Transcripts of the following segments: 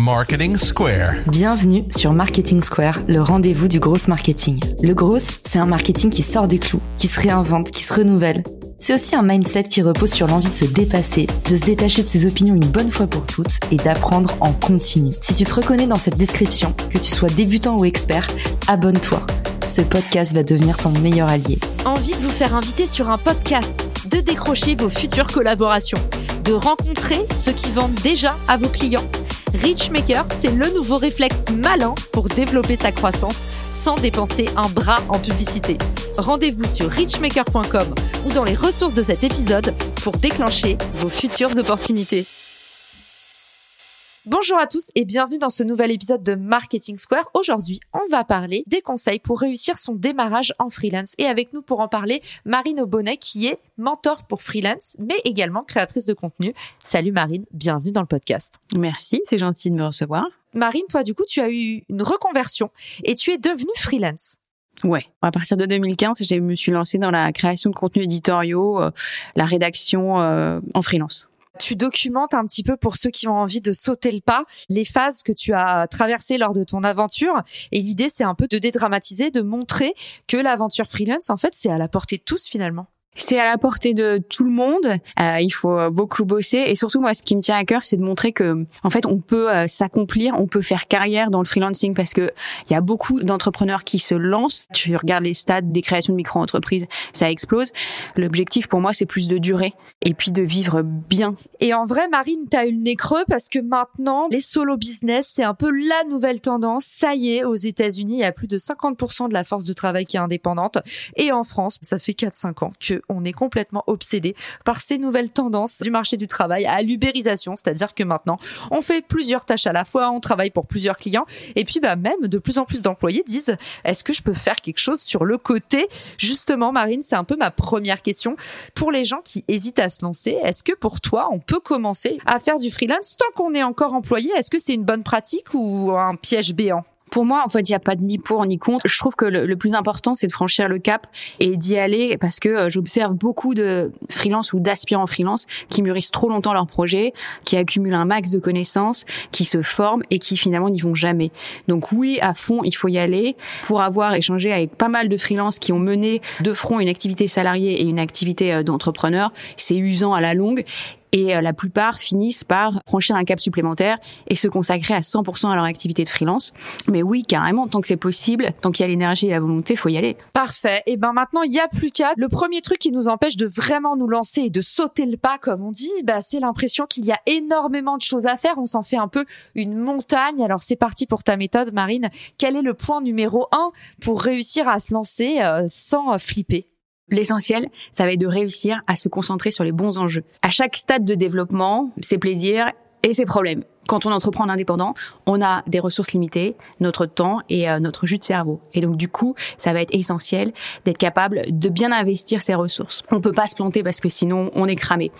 Marketing Square. Bienvenue sur Marketing Square, le rendez-vous du gros marketing. Le gros, c'est un marketing qui sort des clous, qui se réinvente, qui se renouvelle. C'est aussi un mindset qui repose sur l'envie de se dépasser, de se détacher de ses opinions une bonne fois pour toutes et d'apprendre en continu. Si tu te reconnais dans cette description, que tu sois débutant ou expert, abonne-toi. Ce podcast va devenir ton meilleur allié. Envie de vous faire inviter sur un podcast, de décrocher vos futures collaborations, de rencontrer ceux qui vendent déjà à vos clients? Richmaker, c'est le nouveau réflexe malin pour développer sa croissance sans dépenser un bras en publicité. Rendez-vous sur richmaker.com ou dans les ressources de cet épisode pour déclencher vos futures opportunités. Bonjour à tous et bienvenue dans ce nouvel épisode de Marketing Square. Aujourd'hui, on va parler des conseils pour réussir son démarrage en freelance. Et avec nous pour en parler, Marine Aubonnet qui est mentor pour freelance, mais également créatrice de contenu. Salut Marine, bienvenue dans le podcast. Merci, c'est gentil de me recevoir. Marine, toi du coup, tu as eu une reconversion et tu es devenue freelance. Ouais, à partir de 2015, je me suis lancée dans la création de contenus éditoriaux, euh, la rédaction euh, en freelance tu documentes un petit peu pour ceux qui ont envie de sauter le pas les phases que tu as traversées lors de ton aventure. Et l'idée, c'est un peu de dédramatiser, de montrer que l'aventure freelance, en fait, c'est à la portée de tous finalement. C'est à la portée de tout le monde. Euh, il faut beaucoup bosser et surtout moi, ce qui me tient à cœur, c'est de montrer que en fait, on peut euh, s'accomplir, on peut faire carrière dans le freelancing parce que il y a beaucoup d'entrepreneurs qui se lancent. Tu regardes les stades des créations de micro-entreprises, ça explose. L'objectif pour moi, c'est plus de durer et puis de vivre bien. Et en vrai, Marine, t'as eu le nez creux parce que maintenant, les solo business, c'est un peu la nouvelle tendance. Ça y est, aux États-Unis, il y a plus de 50% de la force de travail qui est indépendante et en France, ça fait 4-5 ans que on est complètement obsédé par ces nouvelles tendances du marché du travail à l'ubérisation, c'est-à-dire que maintenant, on fait plusieurs tâches à la fois, on travaille pour plusieurs clients, et puis bah même de plus en plus d'employés disent est-ce que je peux faire quelque chose sur le côté? Justement, Marine, c'est un peu ma première question. Pour les gens qui hésitent à se lancer. Est-ce que pour toi, on peut commencer à faire du freelance tant qu'on est encore employé? Est-ce que c'est une bonne pratique ou un piège béant? Pour moi, en fait, il n'y a pas de ni pour ni contre. Je trouve que le, plus important, c'est de franchir le cap et d'y aller parce que euh, j'observe beaucoup de freelance ou d'aspirants freelance qui mûrissent trop longtemps leur projet, qui accumulent un max de connaissances, qui se forment et qui finalement n'y vont jamais. Donc oui, à fond, il faut y aller. Pour avoir échangé avec pas mal de freelance qui ont mené de front une activité salariée et une activité euh, d'entrepreneur, c'est usant à la longue et euh, la plupart finissent par franchir un cap supplémentaire et se consacrer à 100% à leur activité de freelance. Mais oui, carrément, tant que c'est possible, tant qu'il y a l'énergie et la volonté, faut y aller. Parfait. Et ben maintenant, il y a plus qu'à. Le premier truc qui nous empêche de vraiment nous lancer et de sauter le pas, comme on dit, bah, c'est l'impression qu'il y a énormément de choses à faire. On s'en fait un peu une montagne. Alors c'est parti pour ta méthode, Marine. Quel est le point numéro un pour réussir à se lancer euh, sans flipper? L'essentiel, ça va être de réussir à se concentrer sur les bons enjeux. À chaque stade de développement, ses plaisirs et ses problèmes quand on entreprend en indépendant, on a des ressources limitées, notre temps et euh, notre jus de cerveau. Et donc du coup, ça va être essentiel d'être capable de bien investir ses ressources. On peut pas se planter parce que sinon on est cramé.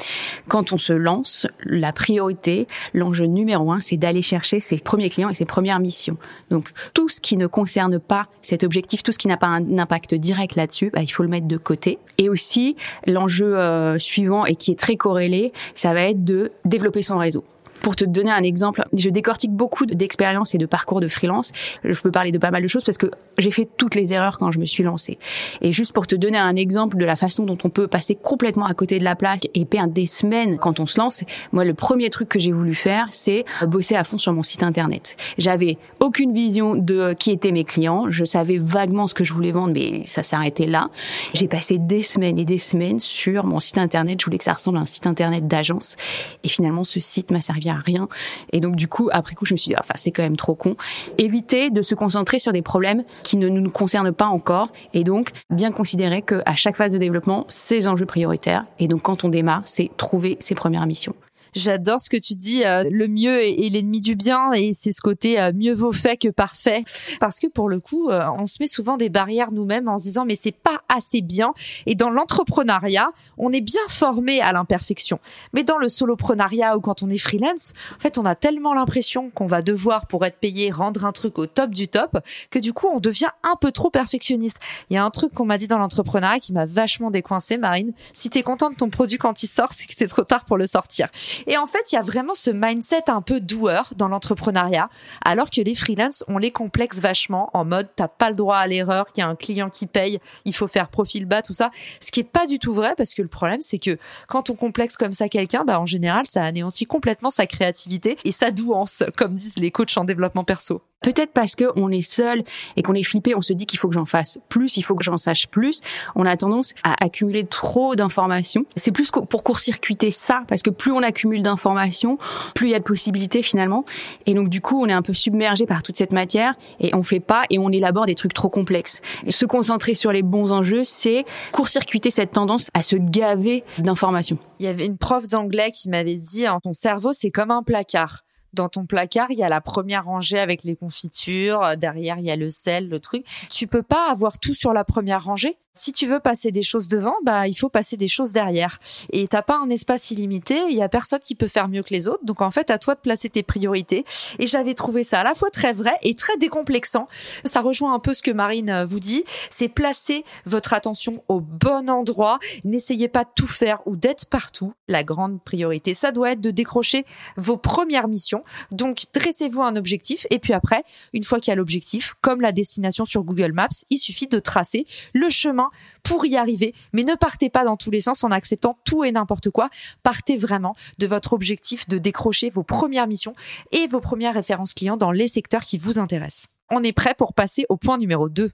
Quand on se lance, la priorité, l'enjeu numéro un, c'est d'aller chercher ses premiers clients et ses premières missions. Donc tout ce qui ne concerne pas cet objectif, tout ce qui n'a pas un impact direct là-dessus, bah, il faut le mettre de côté. Et aussi l'enjeu euh, suivant et qui est très corrélé, ça va être de développer son réseau. Pour te donner un exemple, je décortique beaucoup d'expériences et de parcours de freelance. Je peux parler de pas mal de choses parce que j'ai fait toutes les erreurs quand je me suis lancée. Et juste pour te donner un exemple de la façon dont on peut passer complètement à côté de la plaque et perdre des semaines quand on se lance, moi le premier truc que j'ai voulu faire, c'est bosser à fond sur mon site internet. J'avais aucune vision de qui étaient mes clients, je savais vaguement ce que je voulais vendre, mais ça arrêté là. J'ai passé des semaines et des semaines sur mon site internet. Je voulais que ça ressemble à un site internet d'agence, et finalement ce site m'a servi rien. Et donc du coup, après coup, je me suis dit, enfin, c'est quand même trop con. Éviter de se concentrer sur des problèmes qui ne nous concernent pas encore, et donc bien considérer que à chaque phase de développement, ces enjeux prioritaires. Et donc quand on démarre, c'est trouver ses premières missions. J'adore ce que tu dis. Euh, le mieux est, l'ennemi du bien et c'est ce côté euh, mieux vaut fait que parfait. Parce que pour le coup, euh, on se met souvent des barrières nous-mêmes en se disant mais c'est pas assez bien. Et dans l'entrepreneuriat, on est bien formé à l'imperfection. Mais dans le soloprenariat ou quand on est freelance, en fait, on a tellement l'impression qu'on va devoir pour être payé rendre un truc au top du top que du coup, on devient un peu trop perfectionniste. Il y a un truc qu'on m'a dit dans l'entrepreneuriat qui m'a vachement décoincé, Marine. Si t'es content de ton produit quand il sort, c'est que c'est trop tard pour le sortir. Et en fait, il y a vraiment ce mindset un peu doueur dans l'entrepreneuriat, alors que les freelances, on les complexe vachement en mode t'as pas le droit à l'erreur, qu'il y a un client qui paye, il faut faire profil bas, tout ça. Ce qui est pas du tout vrai parce que le problème, c'est que quand on complexe comme ça quelqu'un, bah, en général, ça anéantit complètement sa créativité et sa douance, comme disent les coachs en développement perso. Peut-être parce que on est seul et qu'on est flippé, on se dit qu'il faut que j'en fasse plus, il faut que j'en sache plus. On a tendance à accumuler trop d'informations. C'est plus pour court-circuiter ça, parce que plus on accumule d'informations, plus il y a de possibilités finalement. Et donc du coup, on est un peu submergé par toute cette matière et on fait pas et on élabore des trucs trop complexes. Se concentrer sur les bons enjeux, c'est court-circuiter cette tendance à se gaver d'informations. Il y avait une prof d'anglais qui m'avait dit, hein, ton cerveau, c'est comme un placard dans ton placard, il y a la première rangée avec les confitures, derrière il y a le sel, le truc. Tu peux pas avoir tout sur la première rangée? Si tu veux passer des choses devant, bah il faut passer des choses derrière. Et t'as pas un espace illimité. Il y a personne qui peut faire mieux que les autres. Donc en fait, à toi de placer tes priorités. Et j'avais trouvé ça à la fois très vrai et très décomplexant. Ça rejoint un peu ce que Marine euh, vous dit. C'est placer votre attention au bon endroit. N'essayez pas de tout faire ou d'être partout. La grande priorité, ça doit être de décrocher vos premières missions. Donc dressez-vous un objectif. Et puis après, une fois qu'il y a l'objectif, comme la destination sur Google Maps, il suffit de tracer le chemin pour y arriver. Mais ne partez pas dans tous les sens en acceptant tout et n'importe quoi. Partez vraiment de votre objectif de décrocher vos premières missions et vos premières références clients dans les secteurs qui vous intéressent. On est prêt pour passer au point numéro 2.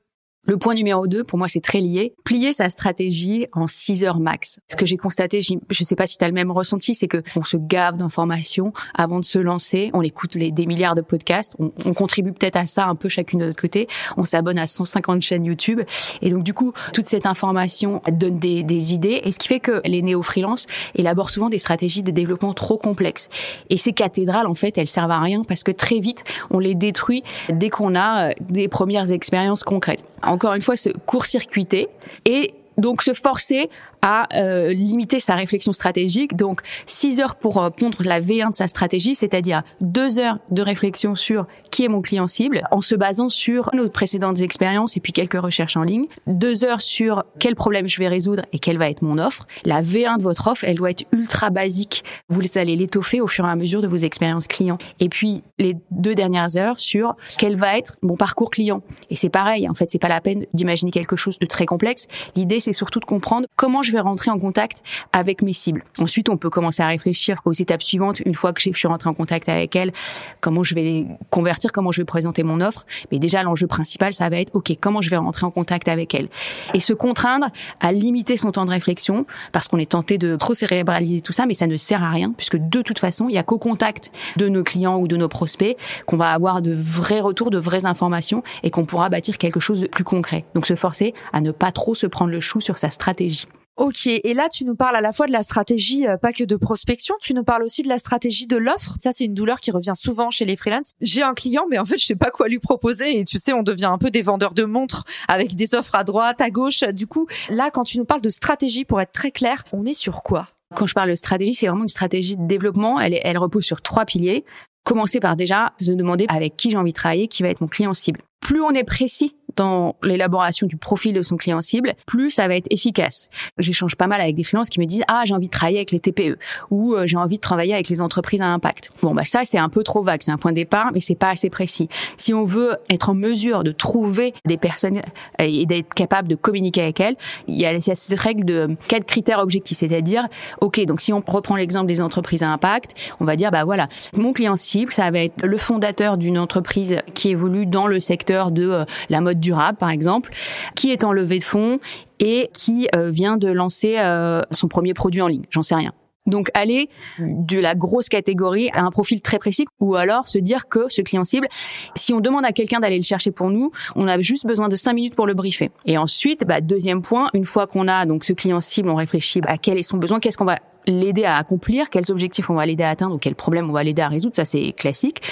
Le point numéro 2, pour moi, c'est très lié. Plier sa stratégie en 6 heures max. Ce que j'ai constaté, je ne sais pas si tu as le même ressenti, c'est que on se gave d'informations avant de se lancer. On écoute des milliards de podcasts. On, on contribue peut-être à ça un peu chacune de notre côté. On s'abonne à 150 chaînes YouTube. Et donc, du coup, toute cette information donne des, des idées. Et ce qui fait que les néo-freelance élaborent souvent des stratégies de développement trop complexes. Et ces cathédrales, en fait, elles servent à rien parce que très vite, on les détruit dès qu'on a euh, des premières expériences concrètes encore une fois se court-circuiter et donc se forcer à euh, limiter sa réflexion stratégique. Donc 6 heures pour euh, pondre la V1 de sa stratégie, c'est-à-dire 2 heures de réflexion sur qui est mon client cible, en se basant sur nos précédentes expériences et puis quelques recherches en ligne. 2 heures sur quel problème je vais résoudre et quelle va être mon offre. La V1 de votre offre, elle doit être ultra basique. Vous allez l'étoffer au fur et à mesure de vos expériences clients. Et puis les deux dernières heures sur quel va être mon parcours client. Et c'est pareil, en fait, c'est pas la peine d'imaginer quelque chose de très complexe. L'idée, c'est surtout de comprendre comment je vais rentrer en contact avec mes cibles. Ensuite, on peut commencer à réfléchir aux étapes suivantes. Une fois que je suis rentré en contact avec elles, comment je vais les convertir, comment je vais présenter mon offre. Mais déjà, l'enjeu principal, ça va être, OK, comment je vais rentrer en contact avec elles. Et se contraindre à limiter son temps de réflexion parce qu'on est tenté de trop cérébraliser tout ça, mais ça ne sert à rien puisque de toute façon, il y a qu'au contact de nos clients ou de nos prospects qu'on va avoir de vrais retours, de vraies informations et qu'on pourra bâtir quelque chose de plus concret. Donc se forcer à ne pas trop se prendre le chou sur sa stratégie. Ok, et là tu nous parles à la fois de la stratégie, euh, pas que de prospection, tu nous parles aussi de la stratégie de l'offre. Ça c'est une douleur qui revient souvent chez les freelances. J'ai un client, mais en fait je sais pas quoi lui proposer et tu sais on devient un peu des vendeurs de montres avec des offres à droite, à gauche. Du coup, là quand tu nous parles de stratégie, pour être très clair, on est sur quoi? Quand je parle de stratégie, c'est vraiment une stratégie de développement. Elle, elle repose sur trois piliers. Commencer par déjà se demander avec qui j'ai envie de travailler, qui va être mon client cible. Plus on est précis dans l'élaboration du profil de son client cible, plus ça va être efficace. J'échange pas mal avec des freelances qui me disent ah j'ai envie de travailler avec les TPE ou euh, j'ai envie de travailler avec les entreprises à impact. Bon bah ça c'est un peu trop vague, c'est un point de départ mais c'est pas assez précis. Si on veut être en mesure de trouver des personnes et d'être capable de communiquer avec elles, il y a, cette règle de quatre critères objectifs, c'est-à-dire ok donc si on reprend l'exemple des entreprises à impact, on va dire bah voilà mon client cible ça va être le fondateur d'une entreprise qui évolue dans le secteur de euh, la mode durable, par exemple, qui est en levée de fonds et qui euh, vient de lancer euh, son premier produit en ligne. J'en sais rien. Donc aller de la grosse catégorie à un profil très précis ou alors se dire que ce client cible, si on demande à quelqu'un d'aller le chercher pour nous, on a juste besoin de cinq minutes pour le briefer. Et ensuite, bah, deuxième point, une fois qu'on a donc ce client cible, on réfléchit à quel est son besoin, qu'est-ce qu'on va l'aider à accomplir, quels objectifs on va l'aider à atteindre ou quels problèmes on va l'aider à résoudre, ça c'est classique.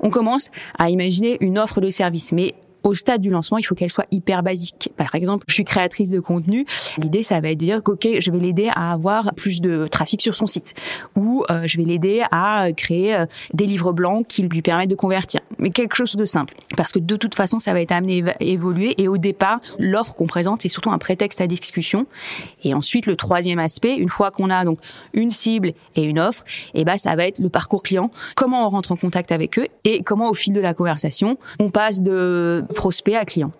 On commence à imaginer une offre de service, mais au stade du lancement, il faut qu'elle soit hyper basique. Par exemple, je suis créatrice de contenu. L'idée, ça va être de dire, OK, je vais l'aider à avoir plus de trafic sur son site. Ou euh, je vais l'aider à créer euh, des livres blancs qui lui permettent de convertir. Mais quelque chose de simple. Parce que de toute façon, ça va être amené à évoluer. Et au départ, l'offre qu'on présente, c'est surtout un prétexte à discussion. Et ensuite, le troisième aspect, une fois qu'on a donc une cible et une offre, et eh ben, ça va être le parcours client. Comment on rentre en contact avec eux et comment au fil de la conversation, on passe de prospect à client.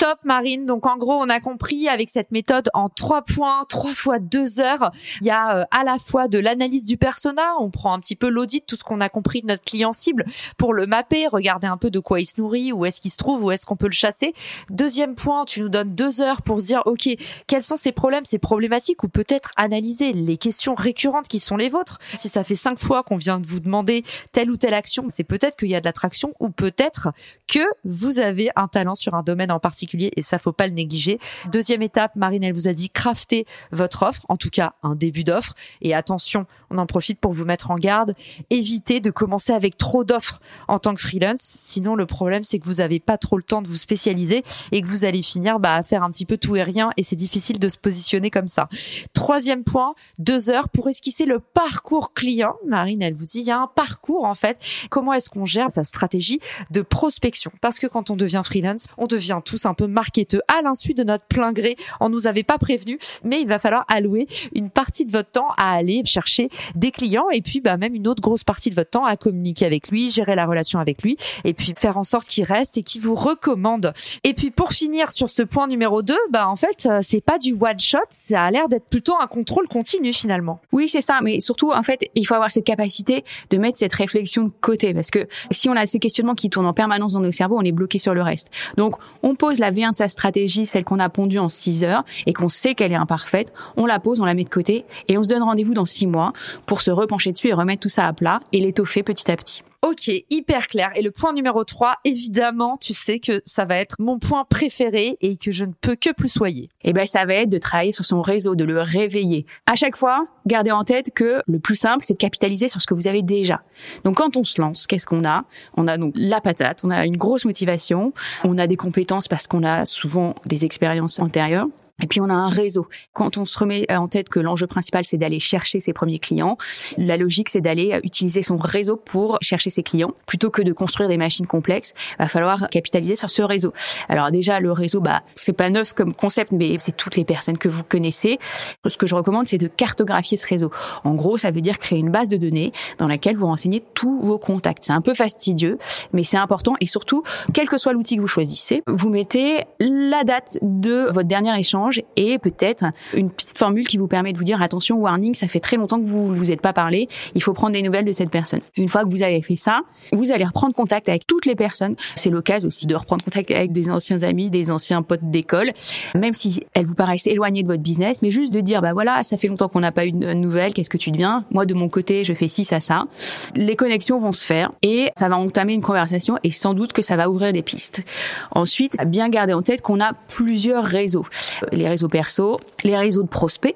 Top Marine. Donc en gros, on a compris avec cette méthode en trois points, trois fois deux heures. Il y a euh, à la fois de l'analyse du persona, on prend un petit peu l'audit, tout ce qu'on a compris de notre client cible pour le mapper, regarder un peu de quoi il se nourrit, où est-ce qu'il se trouve, où est-ce qu'on peut le chasser. Deuxième point, tu nous donnes deux heures pour dire ok, quels sont ces problèmes, ces problématiques, ou peut-être analyser les questions récurrentes qui sont les vôtres. Si ça fait cinq fois qu'on vient de vous demander telle ou telle action, c'est peut-être qu'il y a de l'attraction, ou peut-être que vous avez un talent sur un domaine en particulier et ça faut pas le négliger. Deuxième étape, Marine, elle vous a dit crafter votre offre, en tout cas un début d'offre. Et attention, on en profite pour vous mettre en garde. Évitez de commencer avec trop d'offres en tant que freelance. Sinon, le problème, c'est que vous avez pas trop le temps de vous spécialiser et que vous allez finir bah, à faire un petit peu tout et rien et c'est difficile de se positionner comme ça. Troisième point, deux heures pour esquisser le parcours client. Marine, elle vous dit, il y a un parcours en fait. Comment est-ce qu'on gère sa stratégie de prospection? Parce que quand on devient freelance, on devient tous un peu marketeux à l'insu de notre plein gré. On nous avait pas prévenu, mais il va falloir allouer une partie de votre temps à aller chercher des clients et puis bah, même une autre grosse partie de votre temps à communiquer avec lui, gérer la relation avec lui et puis faire en sorte qu'il reste et qu'il vous recommande. Et puis pour finir sur ce point numéro 2, bah en fait, euh, c'est pas du one shot, ça a l'air d'être plutôt un contrôle continu finalement. Oui, c'est ça, mais surtout en fait, il faut avoir cette capacité de mettre cette réflexion de côté parce que si on a ces questionnements qui tournent en permanence dans nos cerveaux, on est bloqué sur le reste. Donc, on pose la de sa stratégie, celle qu'on a pondue en 6 heures et qu'on sait qu'elle est imparfaite, on la pose, on la met de côté et on se donne rendez-vous dans 6 mois pour se repencher dessus et remettre tout ça à plat et l'étoffer petit à petit. Ok, hyper clair. Et le point numéro 3, évidemment, tu sais que ça va être mon point préféré et que je ne peux que plus soyer. Eh ben, ça va être de travailler sur son réseau, de le réveiller. À chaque fois, gardez en tête que le plus simple, c'est de capitaliser sur ce que vous avez déjà. Donc, quand on se lance, qu'est-ce qu'on a? On a donc la patate, on a une grosse motivation, on a des compétences parce qu'on a souvent des expériences antérieures. Et puis on a un réseau. Quand on se remet en tête que l'enjeu principal c'est d'aller chercher ses premiers clients, la logique c'est d'aller utiliser son réseau pour chercher ses clients plutôt que de construire des machines complexes. Va falloir capitaliser sur ce réseau. Alors déjà le réseau, bah c'est pas neuf comme concept, mais c'est toutes les personnes que vous connaissez. Ce que je recommande c'est de cartographier ce réseau. En gros, ça veut dire créer une base de données dans laquelle vous renseignez tous vos contacts. C'est un peu fastidieux, mais c'est important et surtout, quel que soit l'outil que vous choisissez, vous mettez la date de votre dernier échange et peut-être une petite formule qui vous permet de vous dire attention warning, ça fait très longtemps que vous vous êtes pas parlé, il faut prendre des nouvelles de cette personne. Une fois que vous avez fait ça, vous allez reprendre contact avec toutes les personnes. C'est l'occasion aussi de reprendre contact avec des anciens amis, des anciens potes d'école, même si elles vous paraissent éloignées de votre business, mais juste de dire bah voilà, ça fait longtemps qu'on n'a pas eu de nouvelles, qu'est-ce que tu deviens? Moi de mon côté, je fais ci ça ça. Les connexions vont se faire et ça va entamer une conversation et sans doute que ça va ouvrir des pistes. Ensuite, bien garder en tête qu'on a plusieurs réseaux les réseaux perso, les réseaux de prospects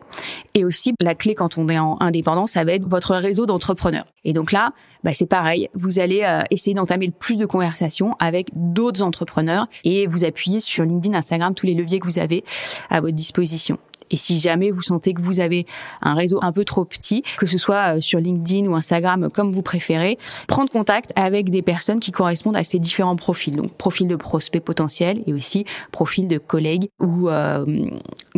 et aussi la clé quand on est en indépendant, ça va être votre réseau d'entrepreneurs. Et donc là, bah c'est pareil, vous allez euh, essayer d'entamer le plus de conversations avec d'autres entrepreneurs et vous appuyer sur LinkedIn, Instagram, tous les leviers que vous avez à votre disposition. Et si jamais vous sentez que vous avez un réseau un peu trop petit, que ce soit euh, sur LinkedIn ou Instagram, comme vous préférez, prendre contact avec des personnes qui correspondent à ces différents profils. Donc, profil de prospect potentiel et aussi profil de collègues ou euh,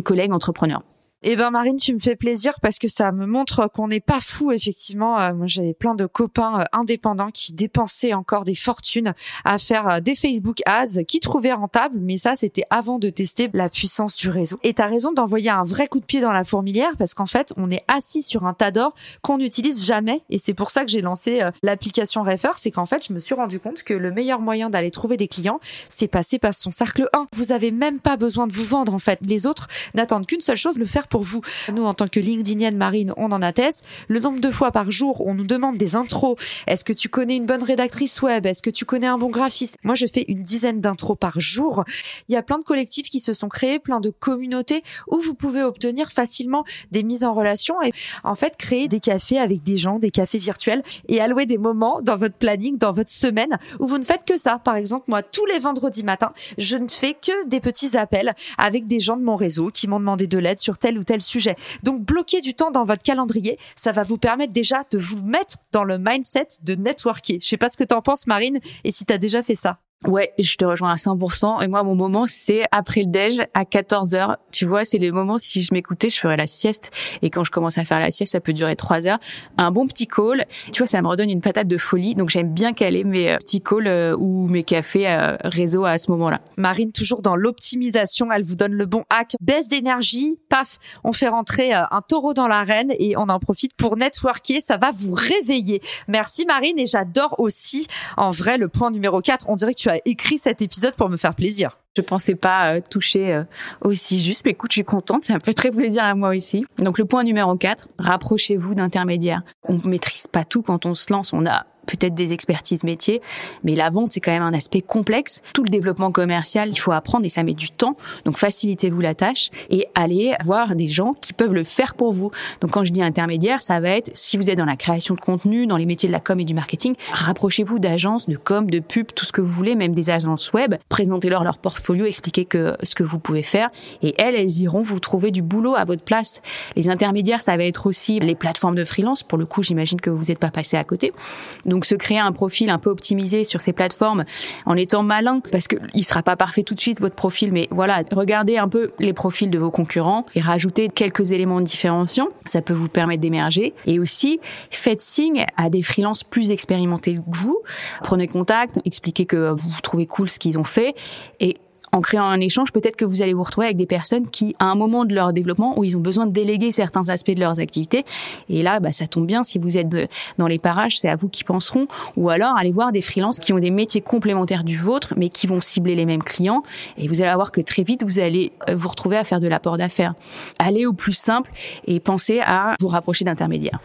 collègues entrepreneurs. Eh ben Marine, tu me fais plaisir parce que ça me montre qu'on n'est pas fou effectivement. Euh, moi, j'avais plein de copains euh, indépendants qui dépensaient encore des fortunes à faire euh, des Facebook ads, qui trouvaient rentable, mais ça c'était avant de tester la puissance du réseau. Et tu as raison d'envoyer un vrai coup de pied dans la fourmilière parce qu'en fait, on est assis sur un tas d'or qu'on n'utilise jamais et c'est pour ça que j'ai lancé l'application Refer, c'est qu'en fait, je me suis rendu compte que le meilleur moyen d'aller trouver des clients, c'est passer par son cercle 1. Vous avez même pas besoin de vous vendre en fait. Les autres n'attendent qu'une seule chose, le faire pour vous. Nous, en tant que LinkedInienne Marine, on en atteste. Le nombre de fois par jour, on nous demande des intros. Est-ce que tu connais une bonne rédactrice web? Est-ce que tu connais un bon graphiste? Moi, je fais une dizaine d'intros par jour. Il y a plein de collectifs qui se sont créés, plein de communautés où vous pouvez obtenir facilement des mises en relation et en fait créer des cafés avec des gens, des cafés virtuels et allouer des moments dans votre planning, dans votre semaine où vous ne faites que ça. Par exemple, moi, tous les vendredis matins, je ne fais que des petits appels avec des gens de mon réseau qui m'ont demandé de l'aide sur tel ou tel sujet. Donc, bloquer du temps dans votre calendrier, ça va vous permettre déjà de vous mettre dans le mindset de networker. Je sais pas ce que tu en penses, Marine, et si tu as déjà fait ça. Ouais, je te rejoins à 100%. Et moi, mon moment, c'est après le déj, à 14 heures. Tu vois, c'est les moments, si je m'écoutais, je ferais la sieste. Et quand je commence à faire la sieste, ça peut durer 3 heures. Un bon petit call, tu vois, ça me redonne une patate de folie. Donc, j'aime bien caler mes euh, petits calls euh, ou mes cafés euh, réseau à ce moment-là. Marine, toujours dans l'optimisation, elle vous donne le bon hack. Baisse d'énergie, paf, on fait rentrer un taureau dans l'arène et on en profite pour networker. Ça va vous réveiller. Merci Marine et j'adore aussi, en vrai, le point numéro 4. On dirait que tu as écrit cet épisode pour me faire plaisir. Je pensais pas euh, toucher euh, aussi juste, mais écoute, je suis contente, ça me fait très plaisir à moi aussi. Donc le point numéro 4, rapprochez-vous d'intermédiaires. On maîtrise pas tout quand on se lance, on a peut-être des expertises métiers, mais la vente, c'est quand même un aspect complexe. Tout le développement commercial, il faut apprendre et ça met du temps. Donc, facilitez-vous la tâche et allez voir des gens qui peuvent le faire pour vous. Donc, quand je dis intermédiaire, ça va être, si vous êtes dans la création de contenu, dans les métiers de la com et du marketing, rapprochez-vous d'agences, de com, de pub, tout ce que vous voulez, même des agences web. Présentez-leur leur portfolio, expliquez que ce que vous pouvez faire et elles, elles iront vous trouver du boulot à votre place. Les intermédiaires, ça va être aussi les plateformes de freelance. Pour le coup, j'imagine que vous n'êtes pas passé à côté. Se créer un profil un peu optimisé sur ces plateformes en étant malin, parce que il sera pas parfait tout de suite votre profil, mais voilà, regardez un peu les profils de vos concurrents et rajoutez quelques éléments différenciants. Ça peut vous permettre d'émerger. Et aussi, faites signe à des freelances plus expérimentés que vous. Prenez contact, expliquez que vous trouvez cool ce qu'ils ont fait et en créant un échange, peut-être que vous allez vous retrouver avec des personnes qui, à un moment de leur développement, où ils ont besoin de déléguer certains aspects de leurs activités, et là, bah, ça tombe bien, si vous êtes dans les parages, c'est à vous qui penseront, ou alors allez voir des freelances qui ont des métiers complémentaires du vôtre, mais qui vont cibler les mêmes clients, et vous allez voir que très vite, vous allez euh, vous retrouver à faire de l'apport d'affaires. Allez au plus simple et pensez à vous rapprocher d'intermédiaires.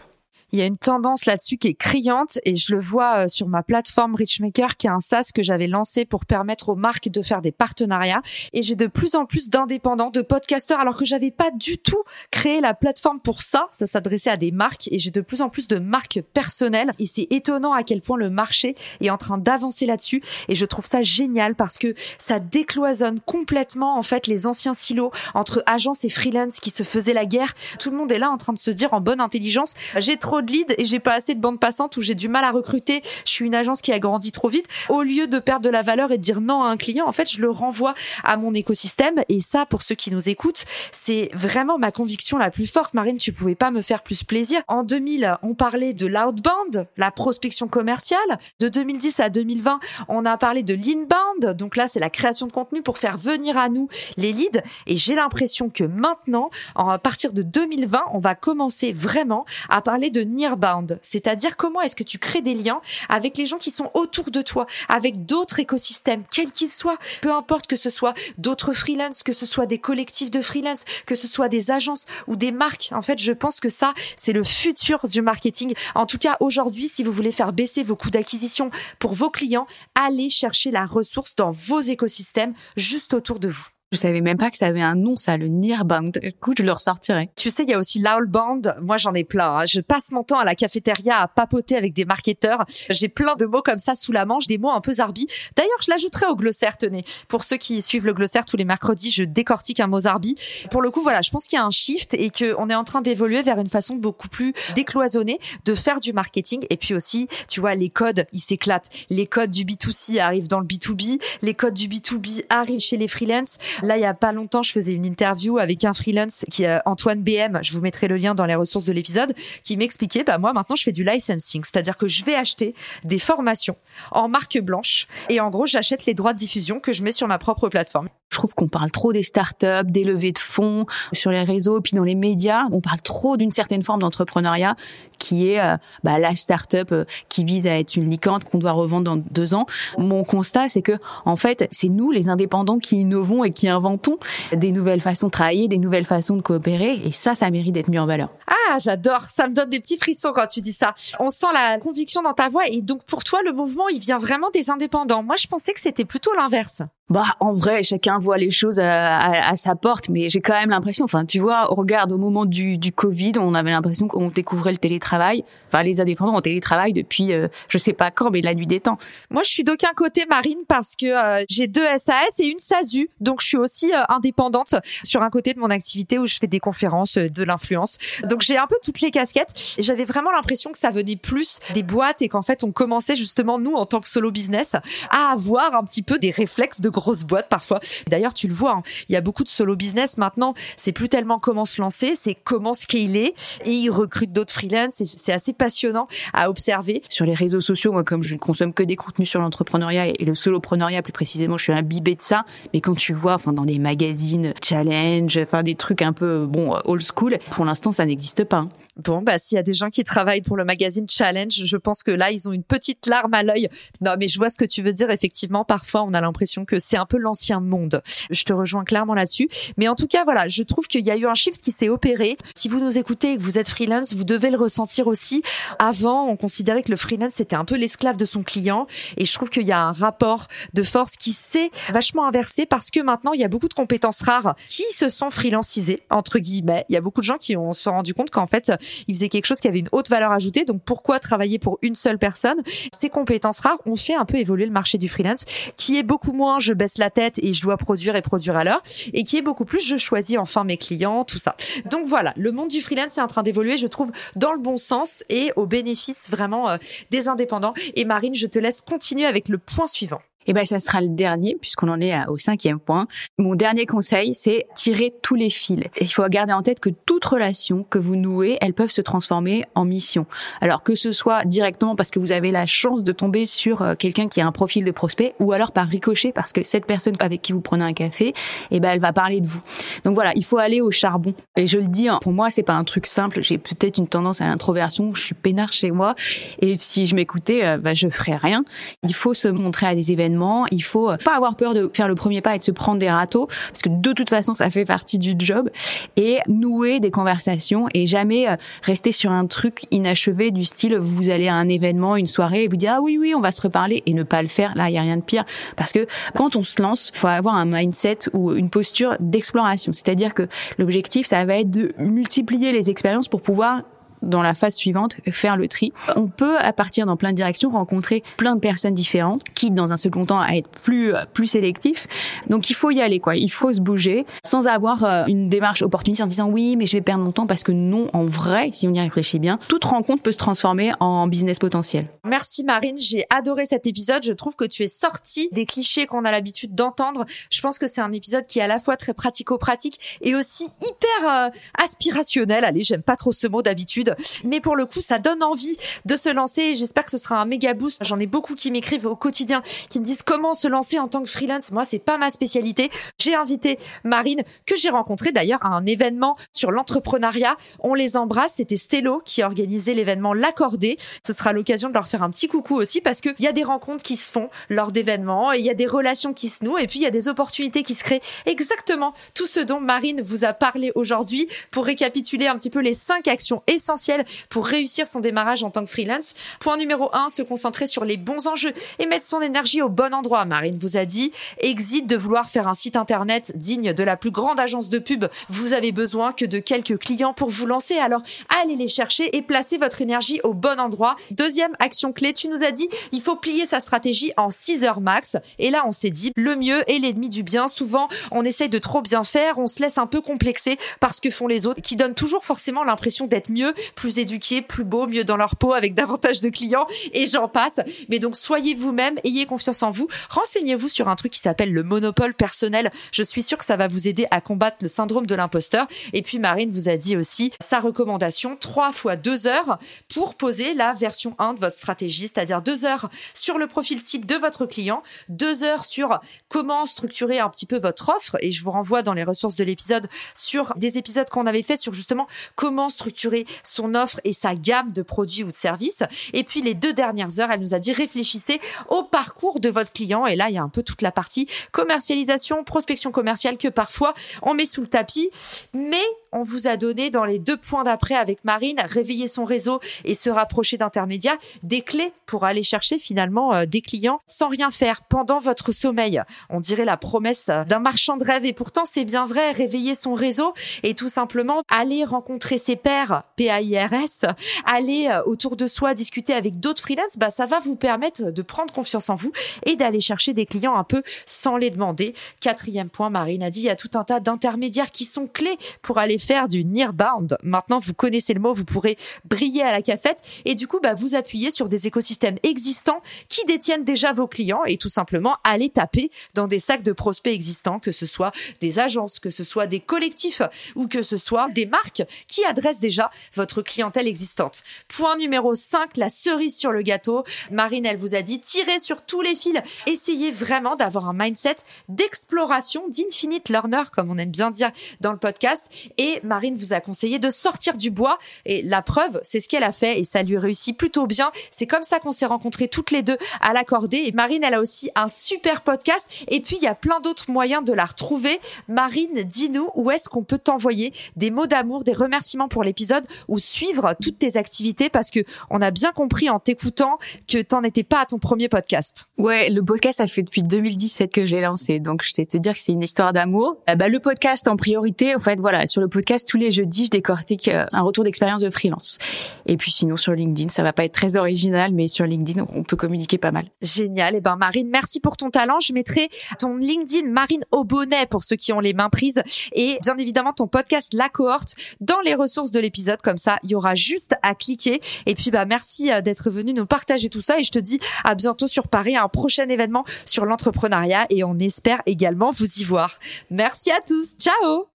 Il y a une tendance là-dessus qui est criante et je le vois euh, sur ma plateforme Richmaker qui est un SaaS que j'avais lancé pour permettre aux marques de faire des partenariats. Et j'ai de plus en plus d'indépendants, de podcasteurs alors que j'avais pas du tout créé la plateforme pour ça, ça s'adressait à des marques et j'ai de plus en plus de marques personnelles. Et c'est étonnant à quel point le marché est en train d'avancer là-dessus. Et je trouve ça génial parce que ça décloisonne complètement en fait les anciens silos entre agences et freelance qui se faisaient la guerre. Tout le monde est là en train de se dire en bonne intelligence, j'ai trop de leads et j'ai pas assez de bande passante où j'ai du mal à recruter. Je suis une agence qui a grandi trop vite. Au lieu de perdre de la valeur et de dire non à un client, en fait, je le renvoie à mon écosystème. Et ça, pour ceux qui nous écoutent, c'est vraiment ma conviction la plus forte. Marine, tu pouvais pas me faire plus plaisir. En 2000, on parlait de l'outbound, la prospection commerciale. De 2010 à 2020, on a parlé de l'inbound. Donc là, c'est la création de contenu pour faire venir à nous les leads. Et j'ai l'impression que maintenant, à partir de 2020, on va commencer vraiment à parler de nearbound, c'est-à-dire comment est-ce que tu crées des liens avec les gens qui sont autour de toi, avec d'autres écosystèmes, quels qu'ils soient, peu importe que ce soit d'autres freelances, que ce soit des collectifs de freelance, que ce soit des agences ou des marques. En fait, je pense que ça, c'est le futur du marketing. En tout cas, aujourd'hui, si vous voulez faire baisser vos coûts d'acquisition pour vos clients, allez chercher la ressource dans vos écosystèmes juste autour de vous. Je savais même pas que ça avait un nom, ça, le Nearbound. Écoute, je le ressortirai. Tu sais, il y a aussi l'Oulbound. Moi, j'en ai plein. Hein. Je passe mon temps à la cafétéria à papoter avec des marketeurs. J'ai plein de mots comme ça sous la manche, des mots un peu zarbi. D'ailleurs, je l'ajouterai au glossaire, tenez. Pour ceux qui suivent le glossaire tous les mercredis, je décortique un mot zarbi. Pour le coup, voilà, je pense qu'il y a un shift et qu'on est en train d'évoluer vers une façon beaucoup plus décloisonnée de faire du marketing. Et puis aussi, tu vois, les codes, ils s'éclatent. Les codes du B2C arrivent dans le B2B. Les codes du B2B arrivent chez les freelances. Là, il y a pas longtemps, je faisais une interview avec un freelance qui est Antoine BM. Je vous mettrai le lien dans les ressources de l'épisode, qui m'expliquait, bah, moi, maintenant, je fais du licensing. C'est-à-dire que je vais acheter des formations en marque blanche. Et en gros, j'achète les droits de diffusion que je mets sur ma propre plateforme. Je trouve qu'on parle trop des startups, des levées de fonds sur les réseaux, puis dans les médias, on parle trop d'une certaine forme d'entrepreneuriat qui est euh, bah, la startup euh, qui vise à être une licorne qu'on doit revendre dans deux ans. Mon constat, c'est que en fait, c'est nous, les indépendants, qui innovons et qui inventons des nouvelles façons de travailler, des nouvelles façons de coopérer, et ça, ça mérite d'être mis en valeur. Ah, j'adore. Ça me donne des petits frissons quand tu dis ça. On sent la conviction dans ta voix, et donc pour toi, le mouvement, il vient vraiment des indépendants. Moi, je pensais que c'était plutôt l'inverse. Bah, en vrai, chacun voit les choses à, à, sa porte, mais j'ai quand même l'impression, enfin, tu vois, regarde, au moment du, du Covid, on avait l'impression qu'on découvrait le télétravail. Enfin, les indépendants ont télétravail depuis, euh, je sais pas quand, mais la nuit des temps. Moi, je suis d'aucun côté, Marine, parce que euh, j'ai deux SAS et une SASU, donc je suis aussi euh, indépendante sur un côté de mon activité où je fais des conférences, de l'influence. Donc j'ai un peu toutes les casquettes. J'avais vraiment l'impression que ça venait plus des boîtes et qu'en fait, on commençait justement, nous, en tant que solo business, à avoir un petit peu des réflexes de grosses boîtes parfois. D'ailleurs, tu le vois, hein, il y a beaucoup de solo business maintenant. C'est plus tellement comment se lancer, c'est comment scaler. Et ils recrutent d'autres freelance. C'est assez passionnant à observer. Sur les réseaux sociaux, moi, comme je ne consomme que des contenus sur l'entrepreneuriat et le solopreneuriat plus précisément, je suis imbibée de ça. Mais quand tu vois, enfin, dans des magazines challenge, enfin, des trucs un peu, bon, old school, pour l'instant, ça n'existe pas. Hein. Bon, bah s'il y a des gens qui travaillent pour le magazine Challenge, je pense que là, ils ont une petite larme à l'œil. Non, mais je vois ce que tu veux dire. Effectivement, parfois, on a l'impression que c'est un peu l'ancien monde. Je te rejoins clairement là-dessus. Mais en tout cas, voilà, je trouve qu'il y a eu un shift qui s'est opéré. Si vous nous écoutez et que vous êtes freelance, vous devez le ressentir aussi. Avant, on considérait que le freelance, c'était un peu l'esclave de son client. Et je trouve qu'il y a un rapport de force qui s'est vachement inversé parce que maintenant, il y a beaucoup de compétences rares qui se sont freelancisées, entre guillemets. Il y a beaucoup de gens qui ont se rendu compte qu'en fait, il faisait quelque chose qui avait une haute valeur ajoutée. Donc pourquoi travailler pour une seule personne? Ces compétences rares ont fait un peu évoluer le marché du freelance, qui est beaucoup moins je baisse la tête et je dois produire et produire à l'heure, et qui est beaucoup plus je choisis enfin mes clients, tout ça. Donc voilà, le monde du freelance est en train d'évoluer, je trouve, dans le bon sens et au bénéfice vraiment euh, des indépendants. Et Marine, je te laisse continuer avec le point suivant. Eh ben, ça sera le dernier puisqu'on en est au cinquième point. Mon dernier conseil, c'est tirer tous les fils. il faut garder en tête que toute relation que vous nouez, elles peuvent se transformer en mission. Alors que ce soit directement parce que vous avez la chance de tomber sur euh, quelqu'un qui a un profil de prospect, ou alors par ricochet parce que cette personne avec qui vous prenez un café, eh ben, elle va parler de vous. Donc voilà, il faut aller au charbon. Et je le dis, hein, pour moi, c'est pas un truc simple. J'ai peut-être une tendance à l'introversion. Je suis peinard chez moi, et si je m'écoutais, bah, je ferais rien. Il faut se montrer à des événements il faut euh, pas avoir peur de faire le premier pas et de se prendre des râteaux parce que de toute façon ça fait partie du job et nouer des conversations et jamais euh, rester sur un truc inachevé du style vous allez à un événement, une soirée et vous dire ah oui oui on va se reparler et ne pas le faire. Là il y a rien de pire parce que quand on se lance, faut avoir un mindset ou une posture d'exploration. C'est-à-dire que l'objectif ça va être de multiplier les expériences pour pouvoir dans la phase suivante, faire le tri. On peut, à partir dans plein de directions, rencontrer plein de personnes différentes, quitte dans un second temps à être plus plus sélectif. Donc il faut y aller, quoi. Il faut se bouger sans avoir euh, une démarche opportuniste en disant oui, mais je vais perdre mon temps parce que non, en vrai, si on y réfléchit bien, toute rencontre peut se transformer en business potentiel. Merci Marine, j'ai adoré cet épisode. Je trouve que tu es sortie des clichés qu'on a l'habitude d'entendre. Je pense que c'est un épisode qui est à la fois très pratico-pratique et aussi hyper euh, aspirationnel. Allez, j'aime pas trop ce mot d'habitude mais pour le coup, ça donne envie de se lancer. J'espère que ce sera un méga boost. J'en ai beaucoup qui m'écrivent au quotidien, qui me disent comment se lancer en tant que freelance. Moi, c'est pas ma spécialité. J'ai invité Marine, que j'ai rencontrée d'ailleurs à un événement sur l'entrepreneuriat. On les embrasse. C'était Stello qui a organisé l'événement L'Accordé. Ce sera l'occasion de leur faire un petit coucou aussi parce qu'il y a des rencontres qui se font lors d'événements, il y a des relations qui se nouent et puis il y a des opportunités qui se créent. Exactement tout ce dont Marine vous a parlé aujourd'hui pour récapituler un petit peu les cinq actions essentielles pour réussir son démarrage en tant que freelance. Point numéro 1, se concentrer sur les bons enjeux et mettre son énergie au bon endroit. Marine vous a dit, exit de vouloir faire un site internet digne de la plus grande agence de pub. Vous avez besoin que de quelques clients pour vous lancer. Alors, allez les chercher et placez votre énergie au bon endroit. Deuxième action clé, tu nous as dit, il faut plier sa stratégie en 6 heures max. Et là, on s'est dit, le mieux est l'ennemi du bien. Souvent, on essaye de trop bien faire, on se laisse un peu complexer parce que font les autres, qui donnent toujours forcément l'impression d'être mieux plus éduqués, plus beaux, mieux dans leur peau, avec davantage de clients, et j'en passe. Mais donc, soyez vous-même, ayez confiance en vous, renseignez-vous sur un truc qui s'appelle le monopole personnel. Je suis sûre que ça va vous aider à combattre le syndrome de l'imposteur. Et puis, Marine vous a dit aussi sa recommandation, 3 fois 2 heures pour poser la version 1 de votre stratégie, c'est-à-dire 2 heures sur le profil cible de votre client, 2 heures sur comment structurer un petit peu votre offre. Et je vous renvoie dans les ressources de l'épisode sur des épisodes qu'on avait fait sur justement comment structurer son offre et sa gamme de produits ou de services. Et puis les deux dernières heures, elle nous a dit réfléchissez au parcours de votre client. Et là, il y a un peu toute la partie commercialisation, prospection commerciale que parfois on met sous le tapis. Mais on vous a donné dans les deux points d'après avec Marine, réveiller son réseau et se rapprocher d'intermédiaires, des clés pour aller chercher finalement euh, des clients sans rien faire pendant votre sommeil. On dirait la promesse d'un marchand de rêve et pourtant c'est bien vrai, réveiller son réseau et tout simplement aller rencontrer ses pairs, PAIRS, aller euh, autour de soi discuter avec d'autres freelances, bah ça va vous permettre de prendre confiance en vous et d'aller chercher des clients un peu sans les demander. Quatrième point, Marine a dit, il y a tout un tas d'intermédiaires qui sont clés pour aller faire du nearbound. Maintenant, vous connaissez le mot, vous pourrez briller à la cafette et du coup, bah, vous appuyez sur des écosystèmes existants qui détiennent déjà vos clients et tout simplement aller taper dans des sacs de prospects existants, que ce soit des agences, que ce soit des collectifs ou que ce soit des marques qui adressent déjà votre clientèle existante. Point numéro 5, la cerise sur le gâteau. Marine, elle vous a dit tirez sur tous les fils. Essayez vraiment d'avoir un mindset d'exploration, d'infinite learner, comme on aime bien dire dans le podcast. Et Marine vous a conseillé de sortir du bois. Et la preuve, c'est ce qu'elle a fait et ça lui réussit plutôt bien. C'est comme ça qu'on s'est rencontrés toutes les deux à l'accorder. Et Marine, elle a aussi un super podcast. Et puis, il y a plein d'autres moyens de la retrouver. Marine, dis-nous où est-ce qu'on peut t'envoyer des mots d'amour, des remerciements pour l'épisode ou suivre toutes tes activités parce que on a bien compris en t'écoutant que t'en étais pas à ton premier podcast. Ouais, le podcast, ça fait depuis 2017 que j'ai lancé. Donc, je vais te dire que c'est une histoire d'amour. Euh, bah, le podcast en priorité, en fait, voilà, sur le podcast, tous les jeudis, je décortique euh, un retour d'expérience de freelance. Et puis sinon sur LinkedIn, ça va pas être très original, mais sur LinkedIn, on peut communiquer pas mal. Génial. Et eh ben Marine, merci pour ton talent. Je mettrai ton LinkedIn Marine au bonnet pour ceux qui ont les mains prises et bien évidemment ton podcast La Cohorte dans les ressources de l'épisode. Comme ça, il y aura juste à cliquer. Et puis bah merci euh, d'être venu nous partager tout ça et je te dis à bientôt sur Paris, à un prochain événement sur l'entrepreneuriat et on espère également vous y voir. Merci à tous. Ciao.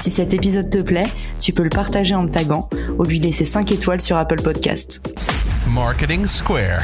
Si cet épisode te plaît, tu peux le partager en me taguant ou lui laisser 5 étoiles sur Apple Podcast. Marketing Square.